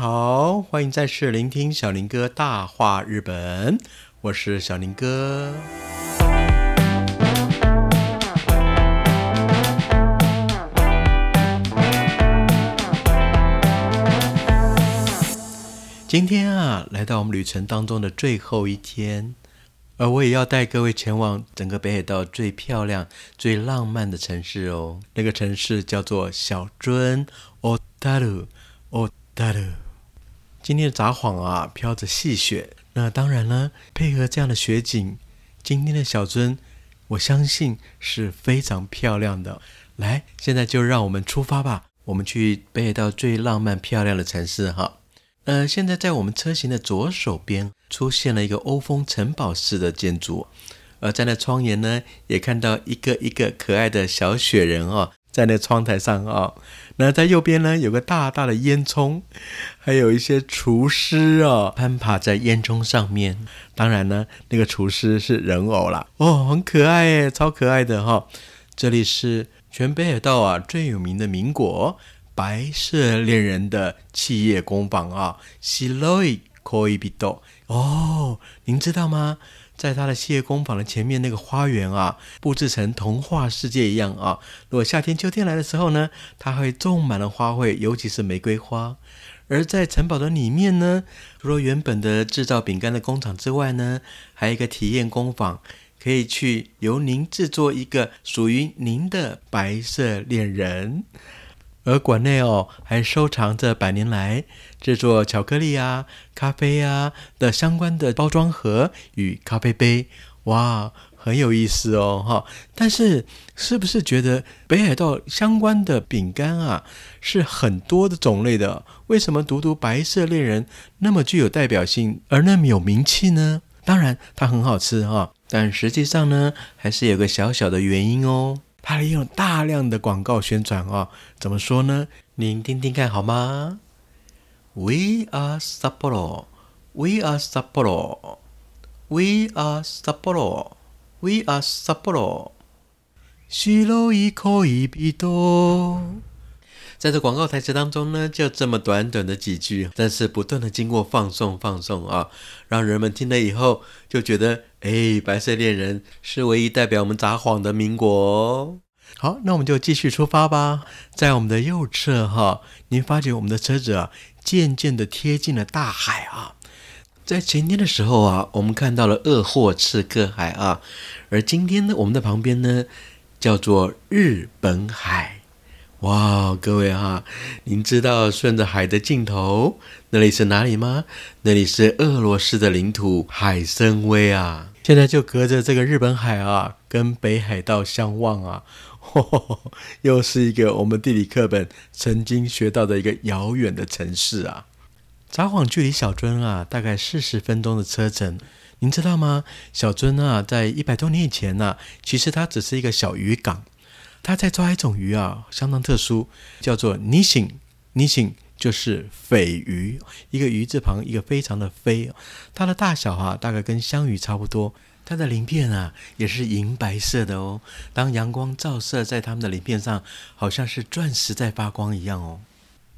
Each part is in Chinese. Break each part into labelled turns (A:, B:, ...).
A: 好，欢迎再次聆听小林哥大话日本，我是小林哥。今天啊，来到我们旅程当中的最后一天，而我也要带各位前往整个北海道最漂亮、最浪漫的城市哦。那个城市叫做小樽 （Otaru）。Otaru。今天的札幌啊，飘着细雪。那当然了，配合这样的雪景，今天的小樽，我相信是非常漂亮的。来，现在就让我们出发吧，我们去北海道最浪漫漂亮的城市哈。呃，现在在我们车型的左手边出现了一个欧风城堡式的建筑，而站在窗沿呢，也看到一个一个可爱的小雪人哦，在那窗台上啊。那在右边呢，有个大大的烟囱，还有一些厨师哦，攀爬在烟囱上面。当然呢，那个厨师是人偶啦，哦，很可爱耶，超可爱的哈。这里是全北海道啊最有名的民国。白色恋人的企业工坊啊，西洛伊可以比多哦，您知道吗？在他的企业工坊的前面那个花园啊，布置成童话世界一样啊。如果夏天、秋天来的时候呢，它会种满了花卉，尤其是玫瑰花。而在城堡的里面呢，除了原本的制造饼干的工厂之外呢，还有一个体验工坊，可以去由您制作一个属于您的白色恋人。而馆内哦，还收藏着百年来制作巧克力啊、咖啡啊的相关的包装盒与咖啡杯，哇，很有意思哦，哈！但是是不是觉得北海道相关的饼干啊是很多的种类的？为什么独独白色恋人那么具有代表性，而那么有名气呢？当然，它很好吃哈，但实际上呢，还是有个小小的原因哦。它利用大量的广告宣传啊，怎么说呢？您听听看好吗？We are Sapporo, We are Sapporo, We are Sapporo, We are Sapporo。西罗伊可以比多。在这广告台词当中呢，就这么短短的几句，但是不断的经过放送放送啊，让人们听了以后就觉得，哎，白色恋人是唯一代表我们札幌的民国。好，那我们就继续出发吧。在我们的右侧哈，您发觉我们的车子啊，渐渐的贴近了大海啊。在前天的时候啊，我们看到了鄂霍次克海啊，而今天呢，我们的旁边呢，叫做日本海。哇，各位哈，您知道顺着海的尽头，那里是哪里吗？那里是俄罗斯的领土海参崴啊！现在就隔着这个日本海啊，跟北海道相望啊，又是一个我们地理课本曾经学到的一个遥远的城市啊。札幌距离小樽啊，大概四十分钟的车程。您知道吗？小樽啊，在一百多年以前呢，其实它只是一个小渔港。它在抓一种鱼啊，相当特殊，叫做尼醒。尼醒就是鲱鱼，一个鱼字旁，一个非常的飞。它的大小哈，大概跟香鱼差不多。它的鳞片啊，也是银白色的哦。当阳光照射在它们的鳞片上，好像是钻石在发光一样哦。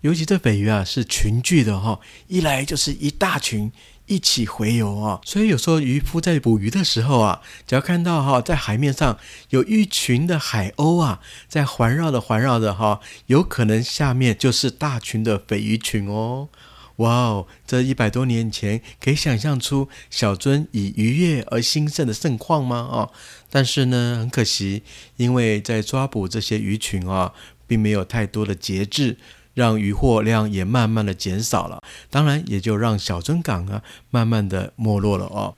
A: 尤其这鲱鱼啊，是群聚的哈，一来就是一大群。一起洄游啊，所以有时候渔夫在捕鱼的时候啊，只要看到哈，在海面上有一群的海鸥啊，在环绕的环绕的哈，有可能下面就是大群的鲱鱼群哦。哇哦，这一百多年前可以想象出小樽以渔业而兴盛的盛况吗？哦，但是呢，很可惜，因为在抓捕这些鱼群啊，并没有太多的节制。让渔获量也慢慢的减少了，当然也就让小樽港啊慢慢的没落了哦。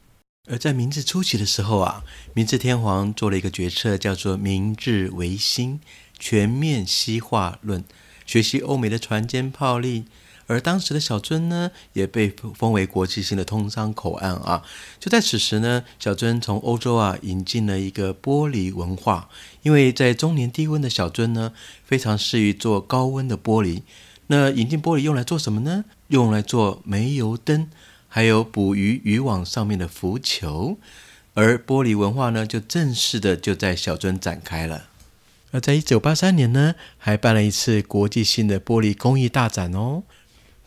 A: 而在明治初期的时候啊，明治天皇做了一个决策，叫做明治维新，全面西化论，学习欧美的船坚炮利。而当时的小樽呢，也被封为国际性的通商口岸啊。就在此时呢，小樽从欧洲啊引进了一个玻璃文化，因为在中年低温的小樽呢，非常适于做高温的玻璃。那引进玻璃用来做什么呢？用来做煤油灯，还有捕鱼渔网上面的浮球。而玻璃文化呢，就正式的就在小樽展开了。而在一九八三年呢，还办了一次国际性的玻璃工艺大展哦。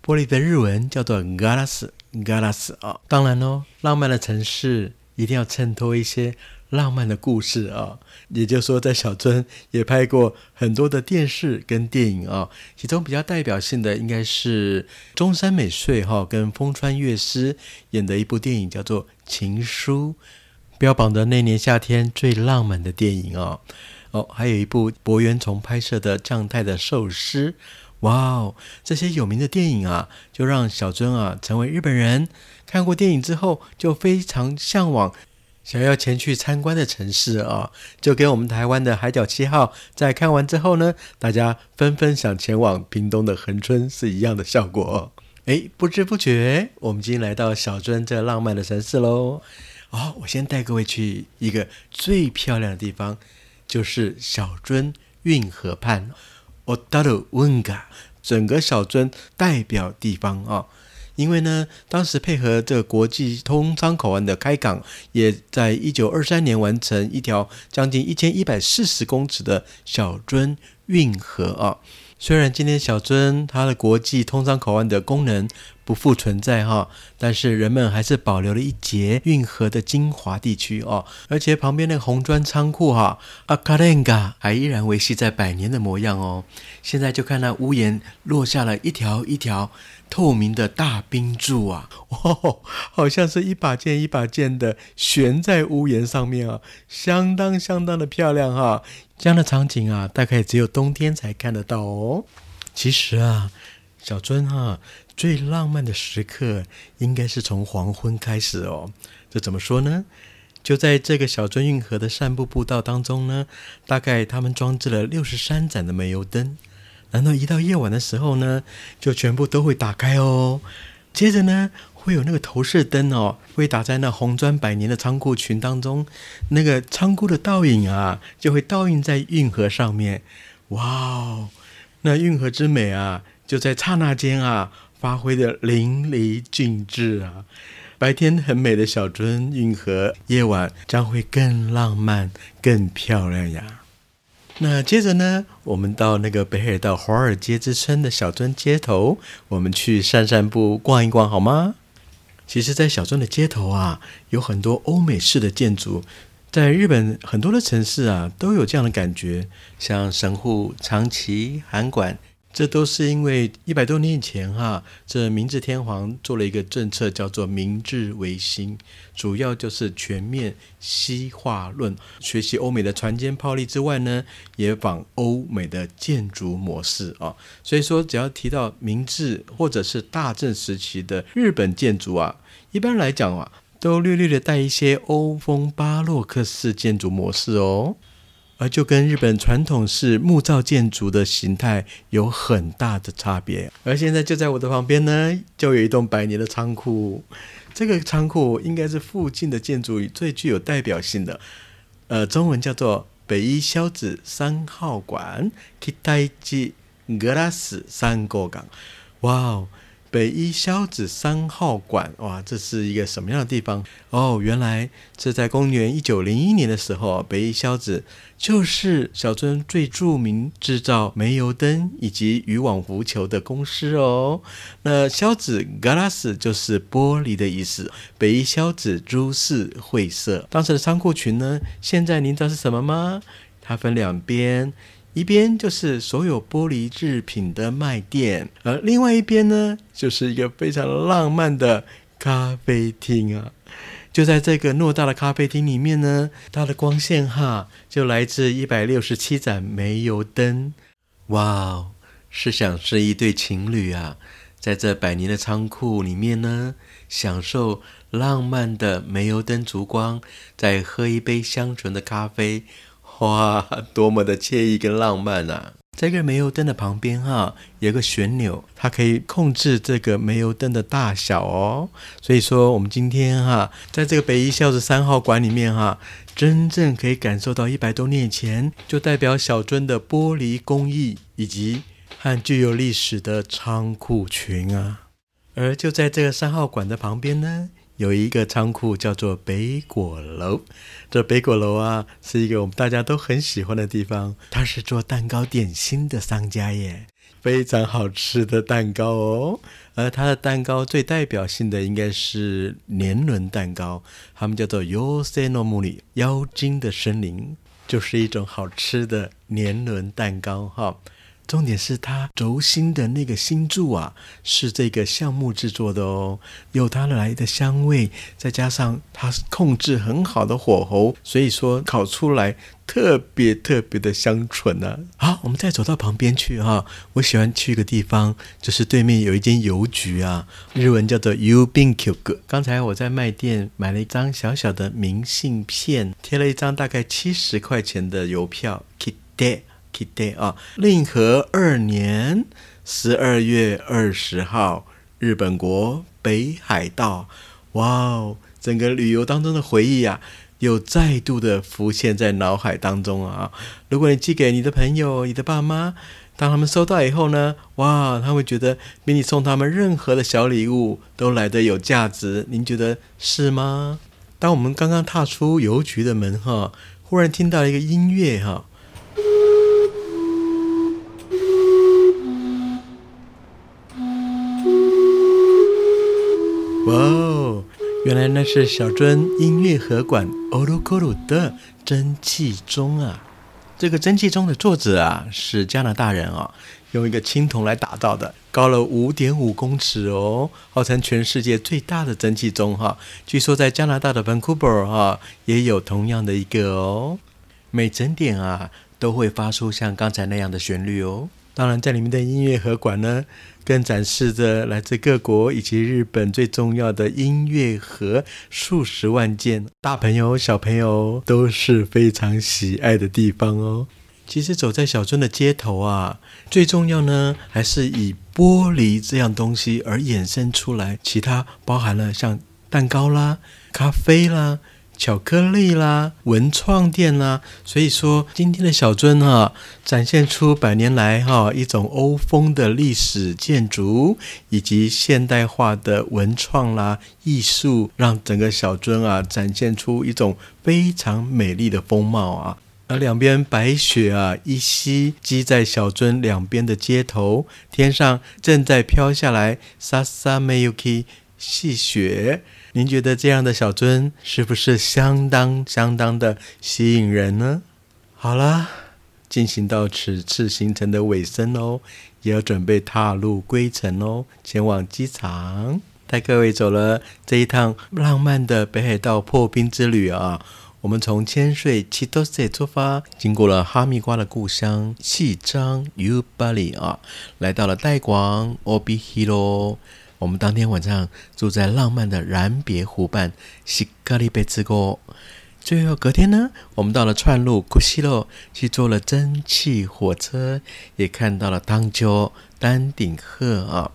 A: 玻璃的日文叫做 “galas”，“galas” 啊。当然哦，浪漫的城市一定要衬托一些浪漫的故事啊。也就是说，在小樽也拍过很多的电视跟电影啊。其中比较代表性的应该是中山美穗哈跟风川月司演的一部电影，叫做《情书》，标榜的那年夏天最浪漫的电影啊。哦，还有一部博元崇拍摄的酱太的寿司，哇哦，这些有名的电影啊，就让小尊啊成为日本人看过电影之后就非常向往，想要前去参观的城市啊，就跟我们台湾的海角七号在看完之后呢，大家纷纷想前往屏东的恒春是一样的效果。哎，不知不觉我们已经来到小尊这浪漫的城市喽。哦，我先带各位去一个最漂亮的地方。就是小樽运河畔，Otaru 整个小樽代表地方啊。因为呢，当时配合这个国际通商口岸的开港，也在一九二三年完成一条将近一千一百四十公尺的小樽运河啊。虽然今天小樽它的国际通商口岸的功能不复存在哈，但是人们还是保留了一节运河的精华地区哦，而且旁边那个红砖仓库哈，阿卡莲嘎还依然维系在百年的模样哦。现在就看那屋檐落下了一条一条透明的大冰柱啊，哇，好像是一把剑一把剑的悬在屋檐上面啊，相当相当的漂亮哈。这样的场景啊，大概只有冬天才看得到哦哦。其实啊，小尊啊，最浪漫的时刻应该是从黄昏开始哦。这怎么说呢？就在这个小樽运河的散步步道当中呢，大概他们装置了六十三盏的煤油灯。难道一到夜晚的时候呢，就全部都会打开哦？接着呢？会有那个投射灯哦，会打在那红砖百年的仓库群当中，那个仓库的倒影啊，就会倒映在运河上面。哇哦，那运河之美啊，就在刹那间啊，发挥的淋漓尽致啊！白天很美的小樽运河，夜晚将会更浪漫、更漂亮呀。那接着呢，我们到那个北海道华尔街之称的小樽街头，我们去散散步、逛一逛，好吗？其实，在小樽的街头啊，有很多欧美式的建筑。在日本很多的城市啊，都有这样的感觉，像神户、长崎、函馆。这都是因为一百多年以前哈，这明治天皇做了一个政策，叫做明治维新，主要就是全面西化论，学习欧美的船坚炮利之外呢，也仿欧美的建筑模式啊。所以说，只要提到明治或者是大正时期的日本建筑啊，一般来讲啊，都略略的带一些欧风巴洛克式建筑模式哦。而就跟日本传统式木造建筑的形态有很大的差别。而现在就在我的旁边呢，就有一栋百年的仓库。这个仓库应该是附近的建筑最具有代表性的。呃，中文叫做北一萧子三号馆 （Kitaiji Glass 三个港）。哇哦！北一萧子三号馆，哇，这是一个什么样的地方？哦，原来这在公元一九零一年的时候，北一萧子就是小樽最著名制造煤油灯以及渔网浮球的公司哦。那萧子 （glass） 就是玻璃的意思。北一萧子株式会社当时的仓库群呢，现在您知道是什么吗？它分两边。一边就是所有玻璃制品的卖店，而另外一边呢，就是一个非常浪漫的咖啡厅啊！就在这个偌大的咖啡厅里面呢，它的光线哈，就来自一百六十七盏煤油灯。哇哦！试想是一对情侣啊，在这百年的仓库里面呢，享受浪漫的煤油灯烛光，再喝一杯香醇的咖啡。哇，多么的惬意跟浪漫啊！这个煤油灯的旁边哈，有个旋钮，它可以控制这个煤油灯的大小哦。所以说，我们今天哈，在这个北一孝子三号馆里面哈，真正可以感受到一百多年前就代表小樽的玻璃工艺，以及和具有历史的仓库群啊。而就在这个三号馆的旁边呢。有一个仓库叫做北果楼，这北果楼啊，是一个我们大家都很喜欢的地方。它是做蛋糕点心的商家耶，非常好吃的蛋糕哦。而它的蛋糕最代表性的应该是年轮蛋糕，他们叫做 Yosemite 妖精的森林，就是一种好吃的年轮蛋糕哈。重点是它轴心的那个星柱啊，是这个橡木制作的哦，有它来的香味，再加上它控制很好的火候，所以说烤出来特别特别的香醇呢。好，我们再走到旁边去哈，我喜欢去一个地方，就是对面有一间邮局啊，日文叫做 u b i n k y u 刚才我在卖店买了一张小小的明信片，贴了一张大概七十块钱的邮票 k i d。啊，令和二年十二月二十号，日本国北海道，哇哦，整个旅游当中的回忆啊，又再度的浮现在脑海当中啊。如果你寄给你的朋友、你的爸妈，当他们收到以后呢，哇，他会觉得比你送他们任何的小礼物都来得有价值。您觉得是吗？当我们刚刚踏出邮局的门哈，忽然听到一个音乐哈。哇哦，原来那是小樽音乐和馆欧鲁科鲁的蒸汽钟啊！这个蒸汽钟的作者啊是加拿大人啊，用一个青铜来打造的，高了五点五公尺哦，号称全世界最大的蒸汽钟哈。据说在加拿大的 Vancouver 哈也有同样的一个哦，每整点啊都会发出像刚才那样的旋律哦。当然，在里面的音乐和馆呢，更展示着来自各国以及日本最重要的音乐盒数十万件，大朋友小朋友都是非常喜爱的地方哦。其实走在小镇的街头啊，最重要呢，还是以玻璃这样东西而衍生出来，其他包含了像蛋糕啦、咖啡啦。巧克力啦，文创店啦，所以说今天的小樽哈，展现出百年来哈一种欧风的历史建筑，以及现代化的文创啦艺术，让整个小樽啊展现出一种非常美丽的风貌啊。而两边白雪啊依稀积在小樽两边的街头，天上正在飘下来沙沙梅 yuki 细雪。您觉得这样的小樽是不是相当相当的吸引人呢？好了，进行到此次行程的尾声哦，也要准备踏入归程哦，前往机场，带各位走了这一趟浪漫的北海道破冰之旅啊！我们从千岁七多塞出发，经过了哈密瓜的故乡细章 U 巴里啊，来到了代广 Obi Hiro。我们当天晚上住在浪漫的然别湖畔西格里贝兹国。最后隔天呢，我们到了串路库西洛，去坐了蒸汽火车，也看到了汤丘丹顶鹤啊。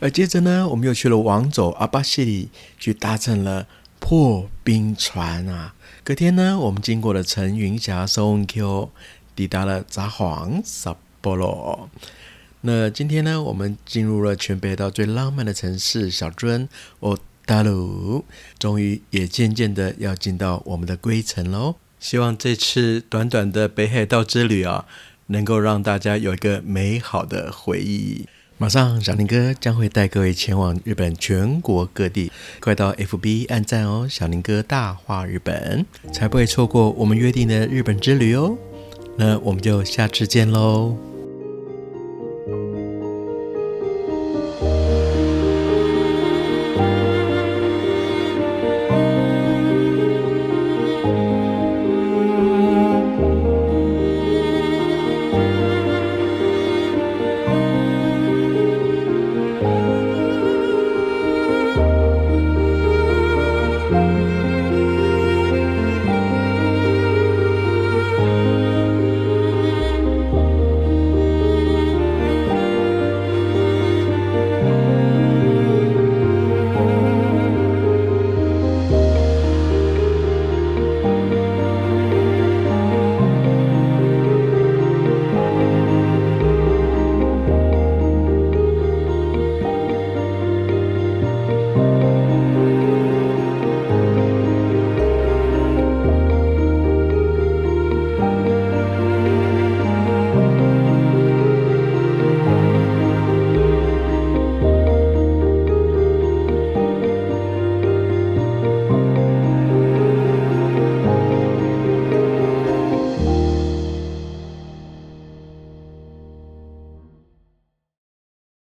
A: 而接着呢，我们又去了王走阿巴西里，去搭乘了破冰船啊。隔天呢，我们经过了陈云霞松 Q，抵达了札幌萨波罗。那今天呢，我们进入了全北海道最浪漫的城市小樽哦，大鲁，终于也渐渐的要进到我们的归程喽。希望这次短短的北海道之旅啊，能够让大家有一个美好的回忆。马上小林哥将会带各位前往日本全国各地，快到 FB 按赞哦，小林哥大话日本，才不会错过我们约定的日本之旅哦。那我们就下次见喽。